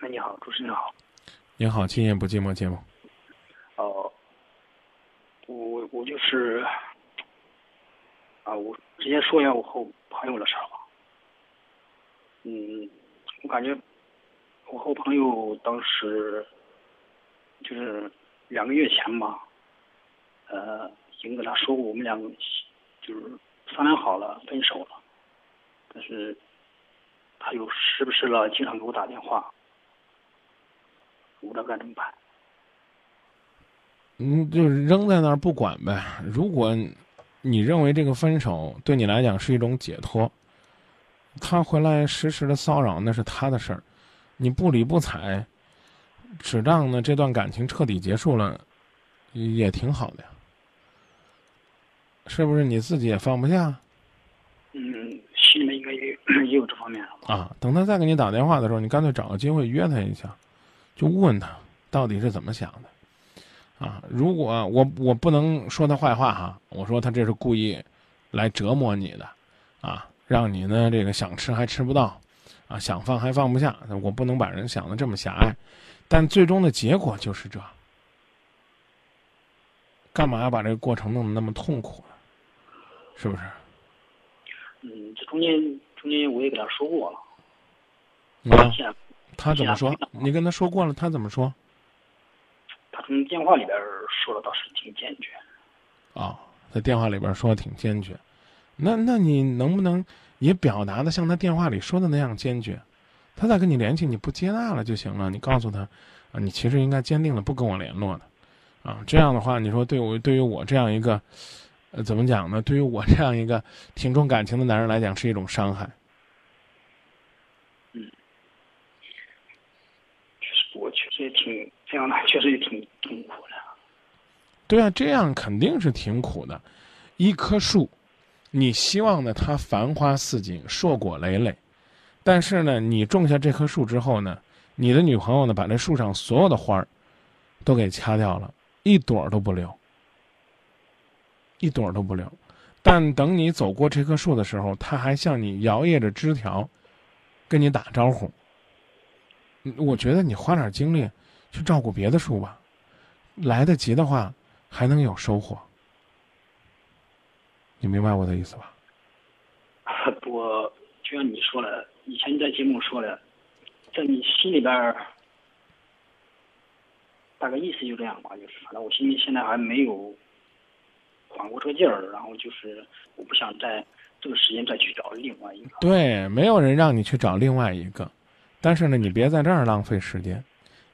哎，你好，主持人好。你好，今夜不寂寞节目。哦，我我就是啊，我直接说一下我和我朋友的事儿吧。嗯，我感觉我和我朋友当时就是两个月前吧，呃，已经跟他说过，我们两个就是商量好了分手了，但是他又时不时了经常给我打电话，我不知道该怎么办。嗯，就是扔在那儿不管呗。如果你认为这个分手对你来讲是一种解脱，他回来实时的骚扰那是他的事儿，你不理不睬，只当呢这段感情彻底结束了，也挺好的呀。是不是你自己也放不下？嗯，心里面应该也 也有这方面啊。等他再给你打电话的时候，你干脆找个机会约他一下，就问他到底是怎么想的。啊，如果我我不能说他坏话哈，我说他这是故意来折磨你的，啊，让你呢这个想吃还吃不到，啊，想放还放不下，我不能把人想的这么狭隘，但最终的结果就是这，干嘛要把这个过程弄得那么痛苦呢？是不是？嗯，这中间中间我也给他说过了，啊，他怎么说？你跟他说过了，他怎么说？他从电话里边说的倒是挺坚决，啊，在电话里边说的挺坚决，那那你能不能也表达的像他电话里说的那样坚决？他再跟你联系，你不接纳了就行了。你告诉他，啊，你其实应该坚定的不跟我联络的，啊，这样的话，你说对我对于我这样一个，呃，怎么讲呢？对于我这样一个挺重感情的男人来讲，是一种伤害。嗯，确实，也挺。这样的确实也挺痛苦的。对啊，这样肯定是挺苦的。一棵树，你希望呢它繁花似锦、硕果累累，但是呢，你种下这棵树之后呢，你的女朋友呢把这树上所有的花儿都给掐掉了，一朵都不留，一朵都不留。但等你走过这棵树的时候，它还向你摇曳着枝条，跟你打招呼。我觉得你花点精力。去照顾别的树吧，来得及的话，还能有收获。你明白我的意思吧？我就像你说的，以前在节目说的，在你心里边大概意思就这样吧，就是反正我心里现在还没有缓过这个劲儿，然后就是我不想在这个时间再去找另外一个。对，没有人让你去找另外一个，但是呢，你别在这儿浪费时间。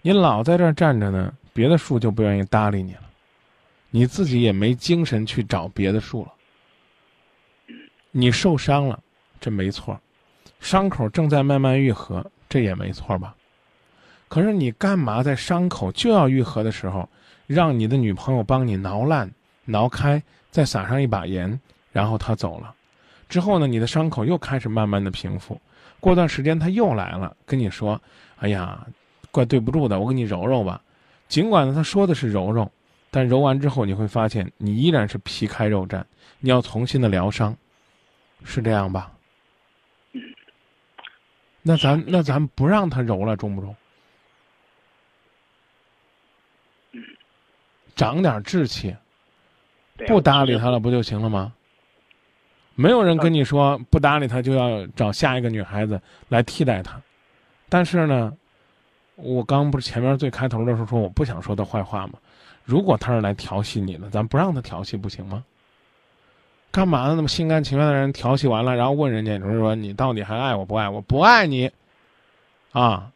你老在这儿站着呢，别的树就不愿意搭理你了，你自己也没精神去找别的树了。你受伤了，这没错，伤口正在慢慢愈合，这也没错吧？可是你干嘛在伤口就要愈合的时候，让你的女朋友帮你挠烂、挠开，再撒上一把盐，然后她走了，之后呢，你的伤口又开始慢慢的平复，过段时间他又来了，跟你说：“哎呀。”怪对不住的，我给你揉揉吧。尽管呢，他说的是揉揉，但揉完之后你会发现，你依然是皮开肉绽。你要重新的疗伤，是这样吧？嗯。那咱那咱不让他揉了，中不中？嗯。长点志气，不搭理他了不就行了吗？没有人跟你说不搭理他就要找下一个女孩子来替代他，但是呢。我刚不是前面最开头的时候说我不想说他坏话吗？如果他是来调戏你的，咱不让他调戏不行吗？干嘛呢？那么心甘情愿的人调戏完了，然后问人家，就是说你到底还爱我不爱我？不爱你，啊？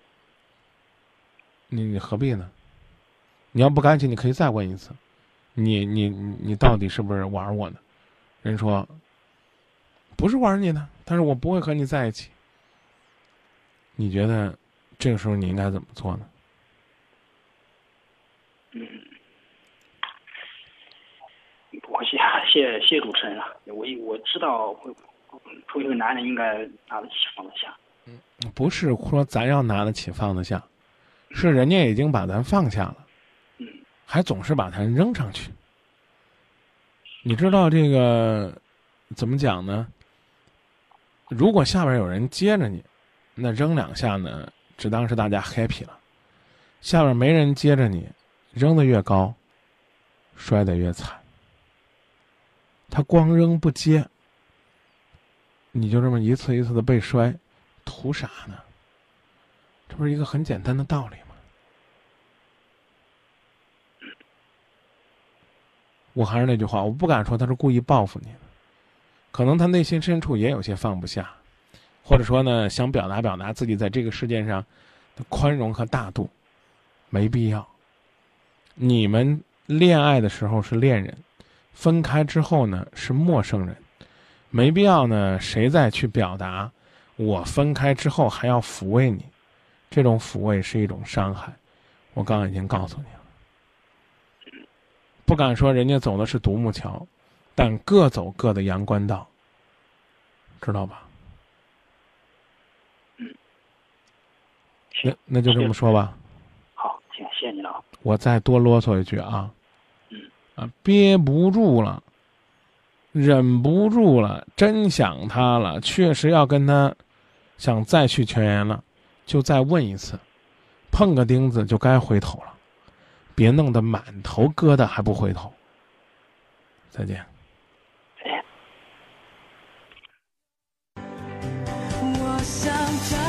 你你何必呢？你要不甘心，你可以再问一次，你你你到底是不是玩我呢？人说不是玩你的，但是我不会和你在一起。你觉得？这个时候你应该怎么做呢？嗯，我谢谢谢主持人啊。我我知道，作为一个男人应该拿得起放得下。嗯，不是说咱要拿得起放得下，是人家已经把咱放下了，嗯，还总是把咱扔上去。你知道这个怎么讲呢？如果下边有人接着你，那扔两下呢？只当是大家 happy 了。下边没人接着你，扔得越高，摔得越惨。他光扔不接，你就这么一次一次的被摔，图啥呢？这不是一个很简单的道理吗？我还是那句话，我不敢说他是故意报复你的，可能他内心深处也有些放不下，或者说呢，想表达表达自己在这个世界上的宽容和大度，没必要。你们恋爱的时候是恋人，分开之后呢是陌生人，没必要呢，谁再去表达我分开之后还要抚慰你，这种抚慰是一种伤害。我刚刚已经告诉你了。不敢说人家走的是独木桥，但各走各的阳关道，知道吧？那那就这么说吧。好，行，谢谢你了。我再多啰嗦一句啊，嗯，啊，憋不住了，忍不住了，真想他了，确实要跟他想再续前缘了，就再问一次，碰个钉子就该回头了。别弄得满头疙瘩还不回头。再见。想